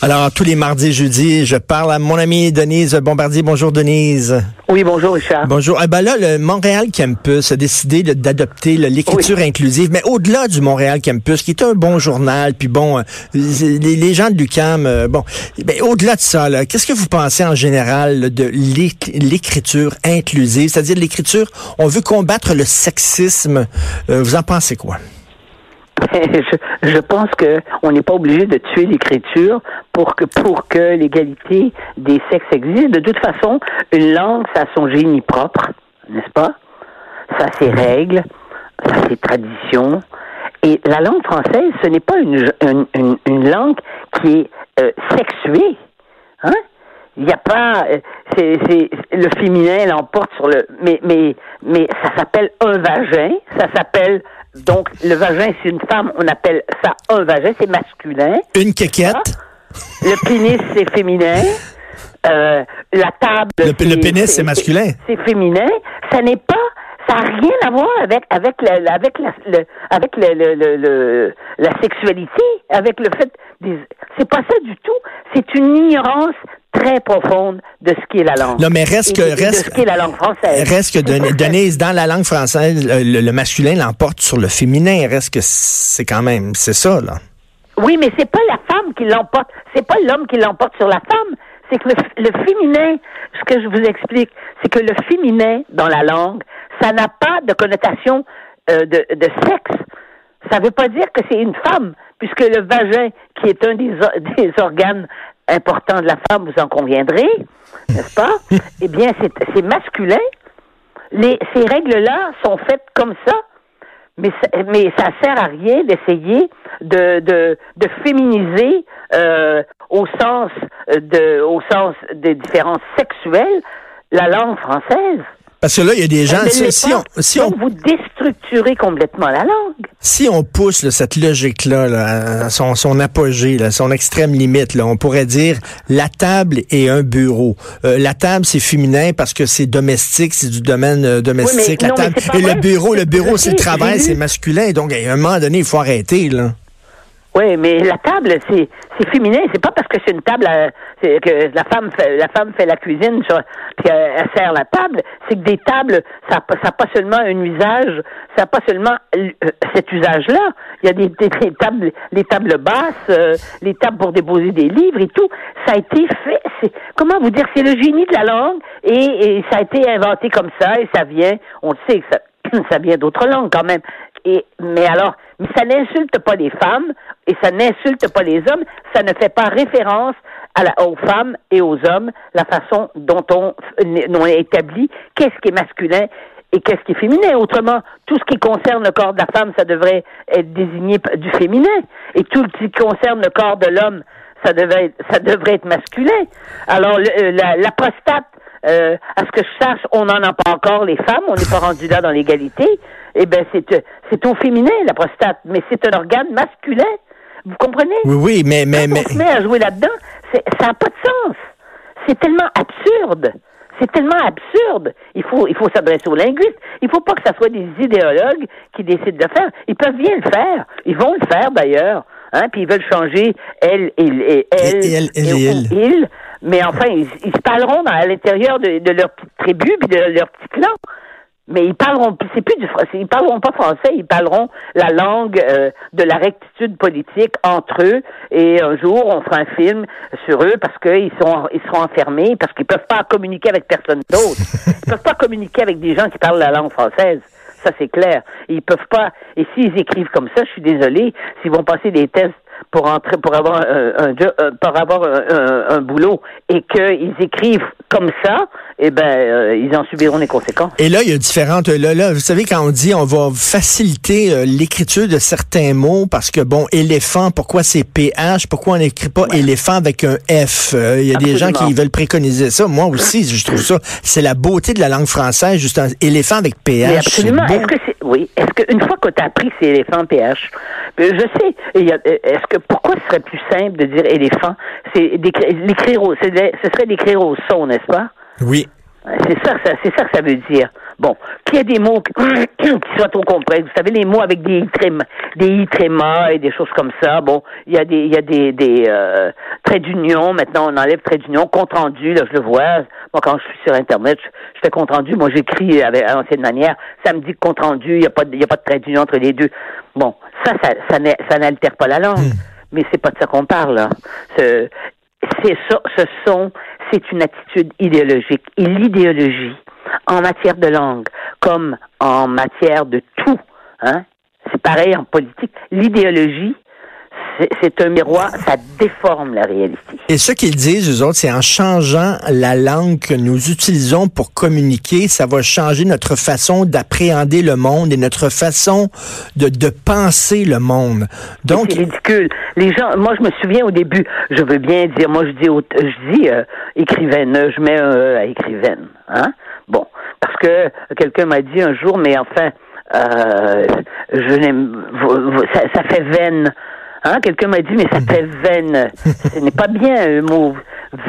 Alors, tous les mardis et jeudis, je parle à mon amie Denise Bombardier. Bonjour, Denise. Oui, bonjour, Richard. Bonjour. Eh ben là, le Montréal Campus a décidé d'adopter l'écriture inclusive, mais au-delà du Montréal Campus, qui est un bon journal, puis bon, euh, les, gens de l'UCAM, euh, bon, ben, au-delà de ça, qu'est-ce que vous pensez en général de l'écriture inclusive, c'est-à-dire l'écriture, on veut combattre le sexisme. Euh, vous en pensez quoi? Je, je, pense que on n'est pas obligé de tuer l'écriture pour que pour que l'égalité des sexes existe. De toute façon, une langue, ça a son génie propre, n'est-ce pas? Ça a ses règles, ça a ses traditions. Et la langue française, ce n'est pas une, une, une, langue qui est euh, sexuée. Hein? Il n'y a pas, euh, c'est le féminin l'emporte sur le, mais mais mais ça s'appelle un vagin, ça s'appelle donc, le vagin, c'est une femme, on appelle ça un vagin, c'est masculin. Une quéquette. Le pénis, c'est féminin. Euh, la table. Le, pénis, c'est masculin. C'est féminin. Ça n'est pas. Ça n'a rien à voir avec avec la, avec la, le, avec le, le, la sexualité, avec le fait. Des... C'est pas ça du tout. C'est une ignorance très profonde de ce qu'est la langue. Non, mais reste que reste de ce qu'est la langue française. Reste que Denise, dans la langue française, le, masculin l'emporte sur le féminin. Reste que c'est quand même, c'est ça là. Oui, mais c'est pas la femme qui l'emporte. C'est pas l'homme qui l'emporte sur la femme. C'est que le, féminin, ce que je vous explique, c'est que le féminin dans la langue, ça n'a pas de connotation euh, de, de sexe. Ça ne veut pas dire que c'est une femme, puisque le vagin, qui est un des, des organes important de la femme, vous en conviendrez, n'est-ce pas? eh bien, c'est masculin. Les, ces règles-là sont faites comme ça, mais, mais ça sert à rien d'essayer de, de, de féminiser euh, au sens de au sens des différences sexuelles la langue française. Parce que là, il y a des gens. Si, on, si on, vous déstructurez complètement la langue. Si on pousse cette logique-là, à son, son apogée, là, son extrême limite, là, on pourrait dire la table est un bureau. Euh, la table, c'est féminin parce que c'est domestique, c'est du domaine euh, domestique. la table. Et le bureau, le bureau, c'est le travail, c'est masculin. Donc, à un moment donné, il faut arrêter. Là. Oui, mais la table, c'est c'est féminin. C'est pas parce que c'est une table que la femme fait la femme fait la cuisine sur, puis elle, sert la table. C'est que des tables, ça n'a pas seulement un usage, ça n'a pas seulement euh, cet usage-là. Il y a des, tables, les tables basses, euh, les tables pour déposer des livres et tout. Ça a été fait. Comment vous dire C'est le génie de la langue et, et ça a été inventé comme ça et ça vient. On le sait que ça ça vient d'autres langues quand même. Et, mais alors, mais ça n'insulte pas les femmes et ça n'insulte pas les hommes, ça ne fait pas référence à la, aux femmes et aux hommes, la façon dont on, on établi qu'est-ce qui est masculin et qu'est-ce qui est féminin. Autrement, tout ce qui concerne le corps de la femme, ça devrait être désigné du féminin. Et tout ce qui concerne le corps de l'homme, ça devrait être, ça devrait être masculin. Alors, euh, la, la prostate, euh, à ce que je sache, on n'en a pas encore les femmes, on n'est pas rendu là dans l'égalité. Eh c'est euh, c'est au féminin la prostate, mais c'est un organe masculin. Vous comprenez? Oui, oui, mais mais Quand mais on se met à jouer là-dedans, ça n'a pas de sens. C'est tellement absurde. C'est tellement absurde. Il faut, il faut s'adresser aux linguistes. Il faut pas que ça soit des idéologues qui décident de le faire. Ils peuvent bien le faire. Ils vont le faire d'ailleurs. Hein, puis ils veulent changer elle et, et elle et, elle, et, et il. Mais enfin, ils, ils, se parleront dans, à l'intérieur de, de, leur petite tribu puis de leur petit clan. Mais ils parleront, c'est plus du français, ils parleront pas français, ils parleront la langue euh, de la rectitude politique entre eux. Et un jour, on fera un film sur eux parce qu'ils sont, ils seront enfermés, parce qu'ils peuvent pas communiquer avec personne d'autre. Ils peuvent pas communiquer avec des gens qui parlent la langue française. Ça, c'est clair. Ils peuvent pas, et s'ils écrivent comme ça, je suis désolé, s'ils vont passer des tests pour entrer, pour avoir un, pour avoir un, boulot et qu'ils écrivent comme ça, eh ben, ils en subiront les conséquences. Et là, il y a différentes. Là, là, vous savez quand on dit on va faciliter l'écriture de certains mots parce que bon, éléphant, pourquoi c'est PH, pourquoi on n'écrit pas éléphant avec un F? Il y a des gens qui veulent préconiser ça. Moi aussi, je trouve ça. C'est la beauté de la langue française, juste un éléphant avec PH. absolument. Est-ce que c'est, oui. Est-ce qu'une fois que tu as appris c'est éléphant PH, euh, je sais. Est-ce que pourquoi ce serait plus simple de dire éléphant? C'est d'écrire au, ce serait d'écrire au son, n'est-ce pas? Oui. C'est ça, c'est ça que ça veut dire. Bon, qu'il y ait des mots qui soient trop complexes. Vous savez, les mots avec des i des i et des choses comme ça. Bon, il y a des, il y a des, des euh, traits d'union. Maintenant, on enlève traits d'union. Compte rendu, là, je le vois. Moi, quand je suis sur Internet, je, fais compte rendu. Moi, j'écris avec à l'ancienne manière. Ça me dit compte rendu. Il n'y a pas, il y a pas de trait d'union entre les deux. Bon, ça, ça, ça, n'altère pas la langue. Hmm. Mais c'est pas de ça qu'on parle. Là. C'est ça, ce sont, c'est une attitude idéologique. Et l'idéologie, en matière de langue, comme en matière de tout, hein, c'est pareil en politique. L'idéologie, c'est un miroir, ça déforme la réalité. Et ce qu'ils disent, eux autres, c'est en changeant la langue que nous utilisons pour communiquer, ça va changer notre façon d'appréhender le monde et notre façon de, de penser le monde. Donc, c'est ridicule. Les gens, moi, je me souviens au début, je veux bien dire, moi, je dis, je dis euh, écrivaine, je mets un E à écrivaine, hein. Bon, parce que quelqu'un m'a dit un jour, mais enfin, euh, je n'aime, ça, ça fait veine. Hein? Quelqu'un m'a dit, mais ça fait veine. Ce n'est pas bien le mot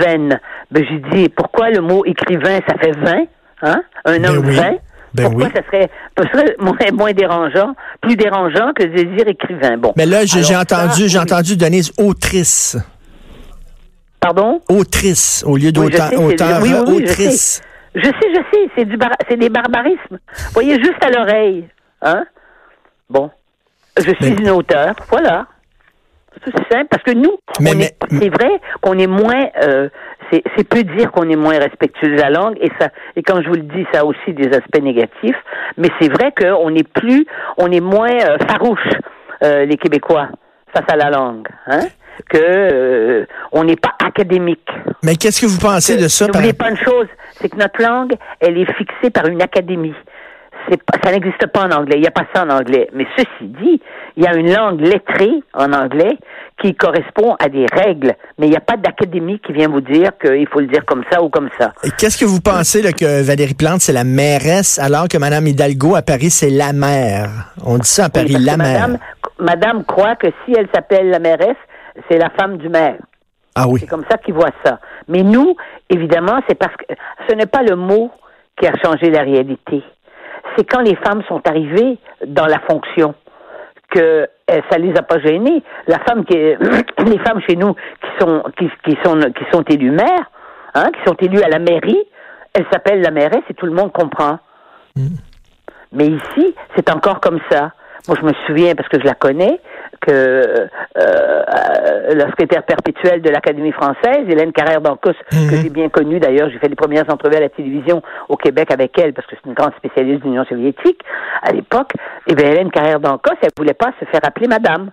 veine. Ben, j'ai dit, pourquoi le mot écrivain, ça fait vin? Hein? Un ben homme oui. Ben Pourquoi ça serait, serait moins, moins, dérangeant, plus dérangeant que de dire écrivain? Bon. Mais là, j'ai entendu, j'ai entendu Denise autrice. Pardon? Autrice, au lieu d'auteur, oui, oui, autrice. Je sais, je sais, c'est du c'est des barbarismes. Voyez, juste à l'oreille. Hein? Bon. Je suis une auteur, voilà. C'est simple, parce que nous, c'est vrai qu'on est moins, euh, c'est peu dire qu'on est moins respectueux de la langue, et ça, et quand je vous le dis, ça a aussi des aspects négatifs, mais c'est vrai qu'on est plus, on est moins euh, farouche, euh, les Québécois, face à la langue, hein, que on n'est pas académique. Mais qu'est-ce que vous pensez de ça? N'oubliez pas une chose, c'est que notre langue, elle est fixée par une académie ça n'existe pas en anglais. Il n'y a pas ça en anglais. Mais ceci dit, il y a une langue lettrée en anglais qui correspond à des règles, mais il n'y a pas d'académie qui vient vous dire qu'il faut le dire comme ça ou comme ça. Et qu'est-ce que vous pensez là, que Valérie Plante, c'est la mairesse, alors que Mme Hidalgo à Paris, c'est la mère? On dit ça à Paris, la mère. Madame, croit que si elle s'appelle la mairesse, c'est la femme du maire. Ah oui. C'est comme ça qu'ils voient ça. Mais nous, évidemment, c'est parce que ce n'est pas le mot qui a changé la réalité c'est quand les femmes sont arrivées dans la fonction que eh, ça les a pas gênées. La femme qui les femmes chez nous qui sont qui, sont qui sont élues maires, hein, qui sont élues à la mairie, elles s'appellent la mairesse et tout le monde comprend. Mm. Mais ici, c'est encore comme ça. Moi, je me souviens, parce que je la connais, euh, euh, la secrétaire perpétuelle de l'Académie française, Hélène Carrère d'Ancos, que mhm. j'ai bien connue d'ailleurs, j'ai fait les premières entrevues à la télévision au Québec avec elle, parce que c'est une grande spécialiste de l'Union soviétique à l'époque, et eh bien Hélène Carrère d'Ancos, elle voulait pas se faire appeler madame.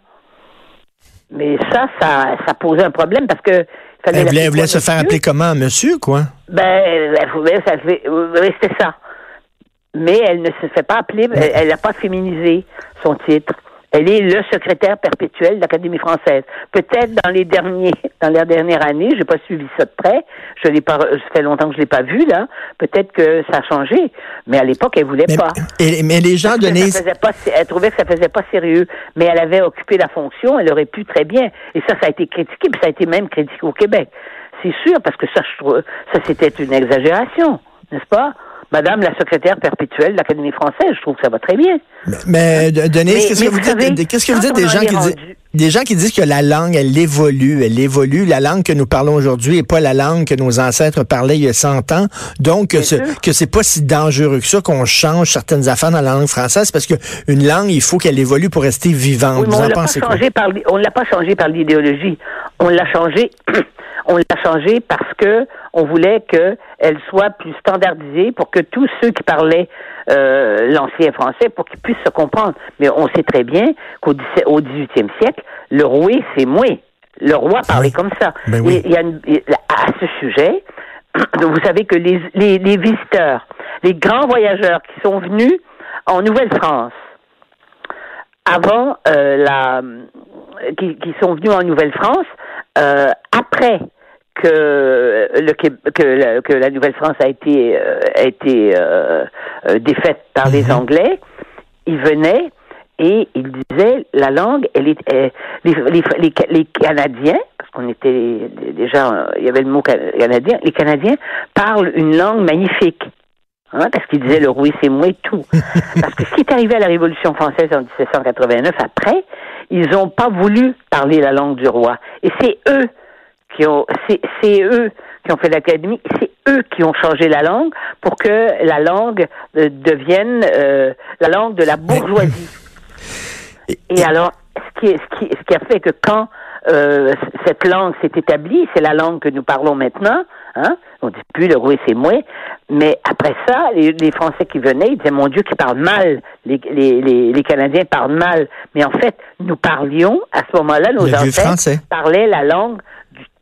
Mais ça, ça, ça posait un problème parce que elle voulait, se faire appeler comment, monsieur, quoi? Ben, elle voulait, ça mais elle ne se fait pas appeler, elle n'a pas féminisé son titre. Elle est le secrétaire perpétuel de l'Académie française. Peut-être dans les derniers, dans les dernières années, j'ai pas suivi ça de près. Je l'ai pas, ça fait longtemps que je l'ai pas vu là. Peut-être que ça a changé, mais à l'époque, elle voulait pas. mais les gens de elle trouvait que ça faisait pas sérieux, mais elle avait occupé la fonction, elle aurait pu très bien. Et ça, ça a été critiqué, puis ça a été même critiqué au Québec. C'est sûr, parce que ça, je trouve, ça c'était une exagération, n'est-ce pas? Madame la secrétaire perpétuelle de l'Académie française. Je trouve que ça va très bien. Mais, Denise, qu'est-ce que vous dites, qu'est-ce que vous dites des gens qui disent, des gens qui disent que la langue, elle évolue, elle évolue. La langue que nous parlons aujourd'hui n'est pas la langue que nos ancêtres parlaient il y a 100 ans. Donc, que ce, que c'est pas si dangereux que ça qu'on change certaines affaires dans la langue française parce qu'une langue, il faut qu'elle évolue pour rester vivante. on ne l'a pas changé par l'idéologie. On l'a changé on l'a changé parce que on voulait qu'elle soit plus standardisée pour que tous ceux qui parlaient euh, l'ancien français pour qu'ils puissent se comprendre. Mais on sait très bien qu'au au 18e siècle, le roi, c'est moi. Le roi parlait comme ça. Ben oui. Et il y a une- et à ce sujet, vous savez que les, les, les visiteurs, les grands voyageurs qui sont venus en Nouvelle-France, avant euh, la qui, qui sont venus en Nouvelle-France euh, après que le Qué- que la, que la Nouvelle-France a été euh, a été euh, euh, défaite par les Anglais, ils venaient et ils disaient la langue elle est euh, les, les, les, les Canadiens parce qu'on était déjà euh, il y avait le mot ca- canadien les Canadiens parlent une langue magnifique Hein, parce qu'ils disaient le roi c'est moi et tout. parce que ce qui est arrivé à la Révolution française en 1789, après, ils n'ont pas voulu parler la langue du roi. Et c'est eux qui ont, c'est, eux qui ont fait l'académie, c'est eux qui ont changé la langue pour que la langue euh, devienne euh, la langue de la bourgeoisie. Et alors, ce qui, est- ce qui, ce qui a fait que quand euh, cette langue s'est établie, c'est la langue que nous parlons maintenant, hein, on dit plus le roi c'est moi, mais après ça, les, les Français qui venaient, ils disaient, mon Dieu, qui parlent mal, les, les, les, les Canadiens parlent mal, mais en fait, nous parlions, à ce moment-là, nos ancêtres français. parlaient la langue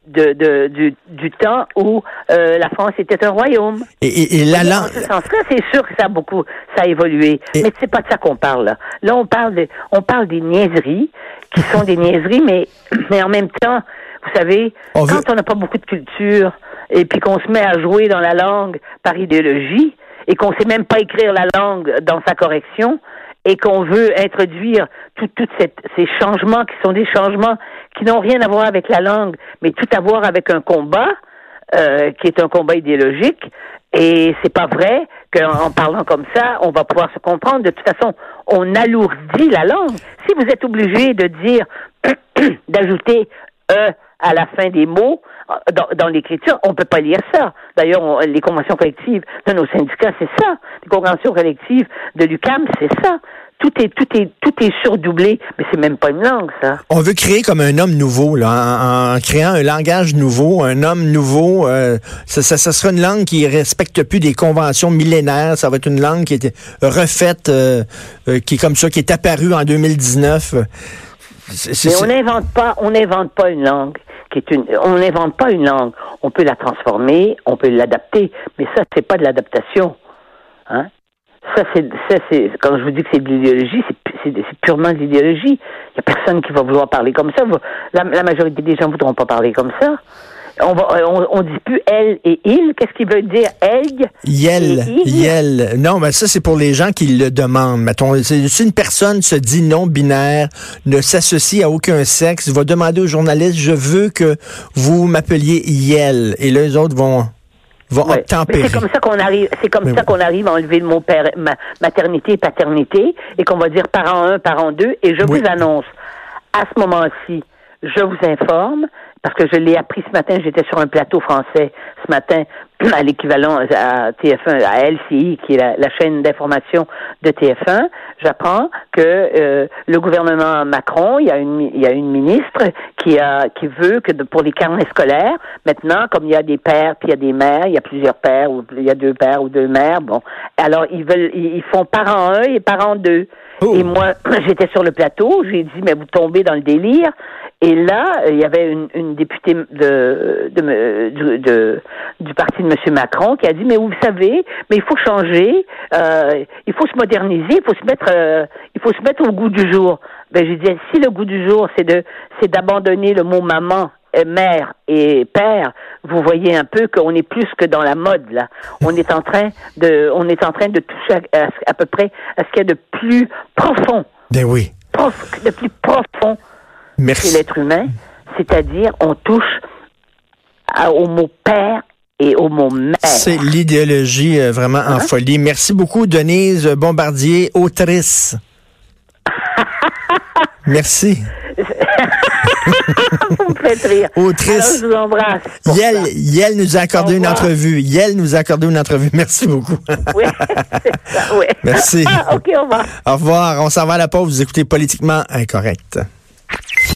de, de- du, du temps où euh, la France était un royaume. Et, et- et la Dans langue. ce sens-là, c'est sûr que ça a beaucoup, ça a évolué. Et- Mais c'est pas de ça qu'on parle. Là, Là, on parle de, on parle des niaiseries qui sont des niaiseries, mais, mais en même temps, vous savez, On quand veut- on n'a pas beaucoup de culture et puis qu'on se met à jouer dans la langue par idéologie et qu'on sait même pas écrire la langue dans sa correction et qu'on veut introduire cette- ces changements qui sont des changements qui n'ont rien à voir avec la langue, mais tout à voir avec un combat euh, qui est un combat idéologique. Et c'est pas vrai qu'en en parlant comme ça, on va pouvoir se comprendre. De toute façon, on alourdit la langue. Si vous êtes obligé de dire, d'ajouter e à la fin des mots euh, dans, dans l'écriture, on peut pas lire ça. D'ailleurs, les conventions collectives de nos syndicats, c'est ça. Les conventions collectives de l'UCAM, c'est ça. Tout est tout est tout est surdoublé, mais c'est même pas une langue, ça. On veut créer comme un homme nouveau, là, en, en créant un langage nouveau, un homme nouveau. euh, ça, ça, ça sera une langue qui respecte plus des conventions millénaires. Ça va être une langue qui est refaite, euh, euh, qui est comme ça, qui est apparue en 2019. C'est- c'est- Mais on n'invente pas, on n'invente pas une langue on n'invente pas une langue. On peut la transformer, on peut l'adapter, mais ça c'est pas de l'adaptation, hein. Ça c'est, quand je vous dis que c'est de l'idéologie, c'est, pu- c'est, c'est purement de l'idéologie. Il y a personne qui va vouloir parler comme ça. La, majorité des gens voudront pas parler comme ça. On va, on, on dit plus elle et il. Qu'est-ce qui veut dire? Elle Yel, yel. Non, mais ça, c'est pour les gens qui le demandent. Mettons, si une personne se dit non-binaire, ne s'associe à aucun sexe, va demander au journaliste, je veux que vous m'appeliez Yel. Et là, les autres vont, vont Ouais. C'est comme ça qu'on arrive, c'est comme Mais ça qu'on arrive à enlever le mot père- ma- maternité et paternité et qu'on va dire parent 1, parent 2 et je Oui. vous annonce à ce moment-ci, je vous informe parce que je l'ai appris ce matin, j'étais sur un plateau français ce matin à l'équivalent à TF1 à LCI qui est la, la chaîne d'information de TF1, j'apprends que euh, le gouvernement Macron, il y a une il y a une ministre qui a qui veut que de- pour les carnets scolaires, maintenant comme il y a des pères puis il y a des mères, il y a plusieurs pères ou il y a deux pères ou deux mères, bon. Alors ils veulent ils, font parent 1 et parent 2. Oh. Et moi j'étais sur le plateau, j'ai dit mais vous tombez dans le délire et là, il y avait une, une députée de, de, de- du parti de M. Macron qui a dit, mais vous savez, mais il faut changer, euh, il faut se moderniser, il faut se mettre, euh, il faut se mettre au goût du jour. Ben, je disais, si le goût du jour, c'est de, c'est d'abandonner le mot maman, euh, mère et père, vous voyez un peu qu'on est plus que dans la mode là. On est en train de, on est en train de toucher à, à- à peu près à ce qu'il y a de plus profond, Ben oui. prof- de plus profond chez Merci. l'être humain, c'est-à-dire on touche à- au mot père et au mot mère. C'est l'idéologie euh, vraiment Hein? en folie. Merci beaucoup, Denise Bombardier, autrice. Merci. Vous me faites rire. Autrice. Alors, je vous embrasse. pour Yel, nous a accordé une entrevue. Yel nous a accordé une entrevue. Merci beaucoup. Oui, c'est ça, oui. Merci. Ah, OK, au revoir. Au revoir. On s'en va à la pause. Vous écoutez Politiquement Incorrect.